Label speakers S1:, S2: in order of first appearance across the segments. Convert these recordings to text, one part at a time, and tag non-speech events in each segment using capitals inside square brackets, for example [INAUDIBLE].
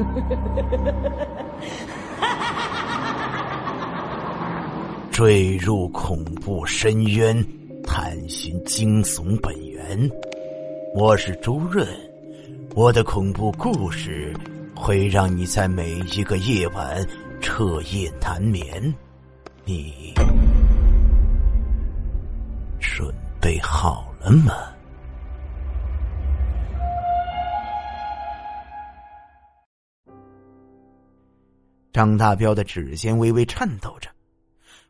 S1: [LAUGHS] 坠入恐怖深渊，探寻惊悚本源。我是周润，我的恐怖故事会让你在每一个夜晚彻夜难眠。你准备好了吗？张大彪的指尖微微颤抖着，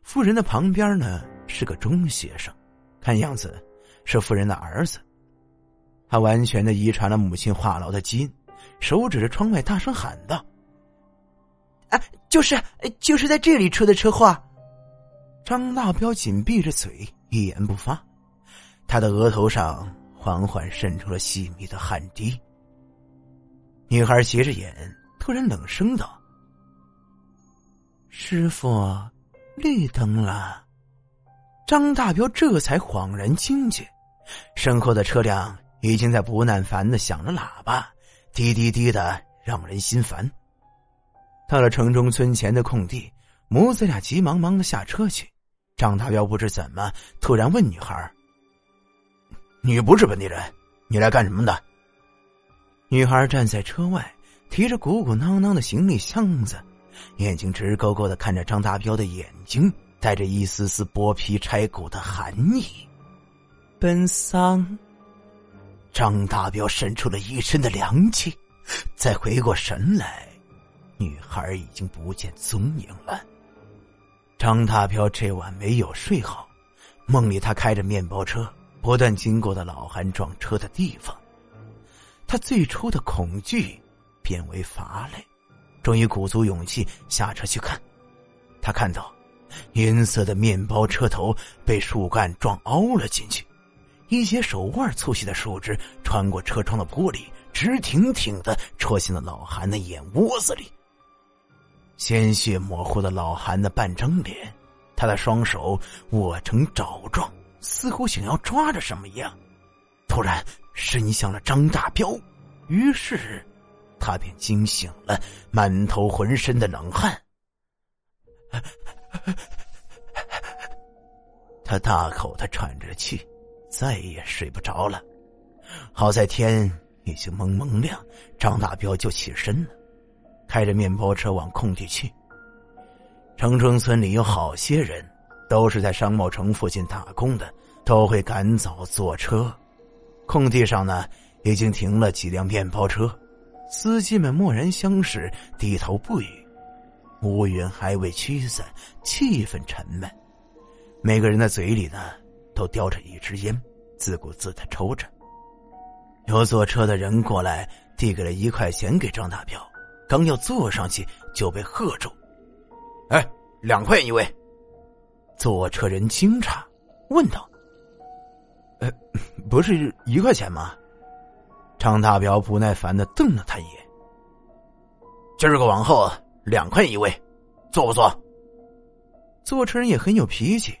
S1: 夫人的旁边呢是个中学生，看样子是夫人的儿子。他完全的遗传了母亲话痨的基因，手指着窗外大声喊道：“啊，就是就是在这里出的车祸！”张大彪紧闭着嘴，一言不发，他的额头上缓缓渗出了细密的汗滴。女孩斜着眼，突然冷声道。师傅，绿灯了。张大彪这才恍然惊觉，身后的车辆已经在不耐烦的响着喇叭，滴滴滴的，让人心烦。到了城中村前的空地，母子俩急忙忙的下车去。张大彪不知怎么突然问女孩：“你不是本地人，你来干什么的？”女孩站在车外，提着鼓鼓囊囊的行李箱子。眼睛直勾勾的看着张大彪的眼睛，带着一丝丝剥皮拆骨的寒意。奔丧。张大彪渗出了一身的凉气，再回过神来，女孩已经不见踪影了。张大彪这晚没有睡好，梦里他开着面包车，不断经过的老韩撞车的地方，他最初的恐惧变为乏累。终于鼓足勇气下车去看，他看到银色的面包车头被树干撞凹了进去，一些手腕粗细的树枝穿过车窗的玻璃，直挺挺的戳进了老韩的眼窝子里。鲜血模糊了老韩的半张脸，他的双手握成爪状，似乎想要抓着什么一样。突然，伸向了张大彪，于是。他便惊醒了，满头浑身的冷汗。他大口的喘着气，再也睡不着了。好在天已经蒙蒙亮，张大彪就起身了，开着面包车往空地去。城中村里有好些人，都是在商贸城附近打工的，都会赶早坐车。空地上呢，已经停了几辆面包车。司机们默然相视，低头不语。乌云还未驱散，气氛沉闷。每个人的嘴里呢，都叼着一支烟，自顾自的抽着。有坐车的人过来，递给了一块钱给张大彪，刚要坐上去，就被喝住：“哎，两块一位。”坐车人惊诧，问道：“呃，不是一块钱吗？”张大彪不耐烦的瞪了他一眼。今儿个往后两块一位，坐不坐？坐车人也很有脾气，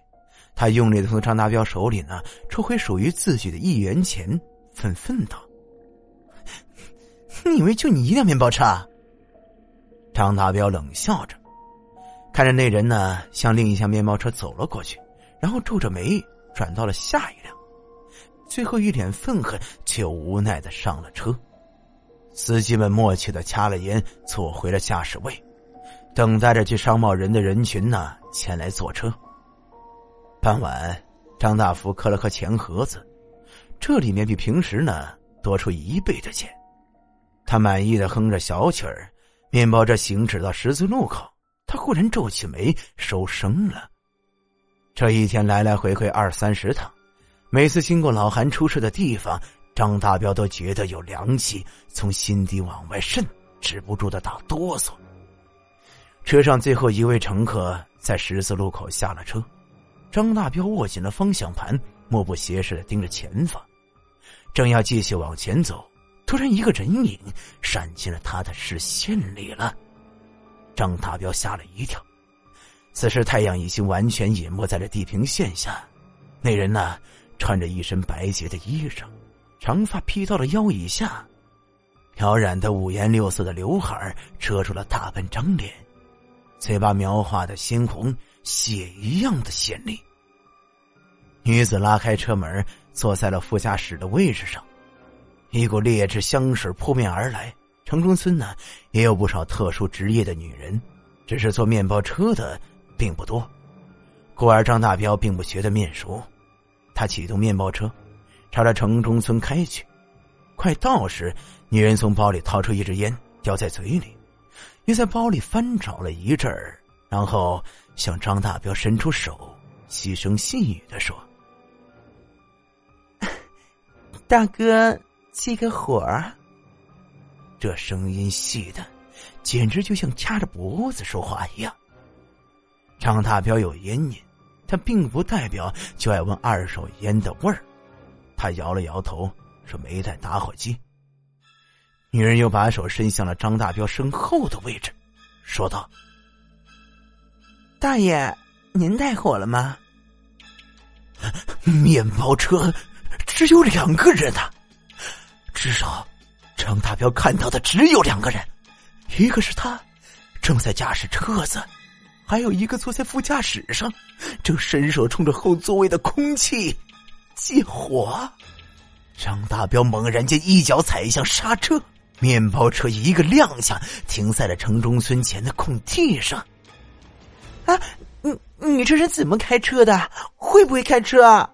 S1: 他用力的从张大彪手里呢抽回属于自己的一元钱，愤愤道：“你以为就你一辆面包车？”张大彪冷笑着，看着那人呢向另一辆面包车走了过去，然后皱着眉转到了下一辆。最后一脸愤恨，却无奈的上了车。司机们默契的掐了烟，坐回了驾驶位，等待着去商贸人的人群呢前来坐车。傍晚，张大福磕了磕钱盒子，这里面比平时呢多出一倍的钱。他满意的哼着小曲儿，面包车行驶到十字路口，他忽然皱起眉，收声了。这一天来来回回二三十趟。每次经过老韩出事的地方，张大彪都觉得有凉气从心底往外渗，止不住的打哆嗦。车上最后一位乘客在十字路口下了车，张大彪握紧了方向盘，目不斜视的盯着前方，正要继续往前走，突然一个人影闪进了他的视线里了。张大彪吓了一跳，此时太阳已经完全隐没在了地平线下，那人呢？穿着一身白洁的衣裳，长发披到了腰以下，漂染的五颜六色的刘海遮住了大半张脸，嘴巴描画的鲜红，血一样的鲜丽。女子拉开车门，坐在了副驾驶的位置上，一股劣质香水扑面而来。城中村呢，也有不少特殊职业的女人，只是坐面包车的并不多。故而张大彪并不觉得面熟，他启动面包车，朝着城中村开去。快到时，女人从包里掏出一支烟，叼在嘴里，又在包里翻找了一阵儿，然后向张大彪伸出手，细声细语的说：“ [LAUGHS]
S2: 大哥，借个火。”
S1: 这声音细的，简直就像掐着脖子说话一样。张大彪有烟瘾，他并不代表就爱闻二手烟的味儿。他摇了摇头。说没带打火机。女人又把手伸向了张大彪身后的位置，说道：“
S2: 大爷，您带火了吗？”
S1: 面包车只有两个人呐，至少张大彪看到的只有两个人，一个是他，正在驾驶车子，还有一个坐在副驾驶上，正伸手冲着后座位的空气借火。张大彪猛然间一脚踩向刹车，面包车一个踉跄，停在了城中村前的空地上。
S2: 啊，你你这人怎么开车的？会不会开车？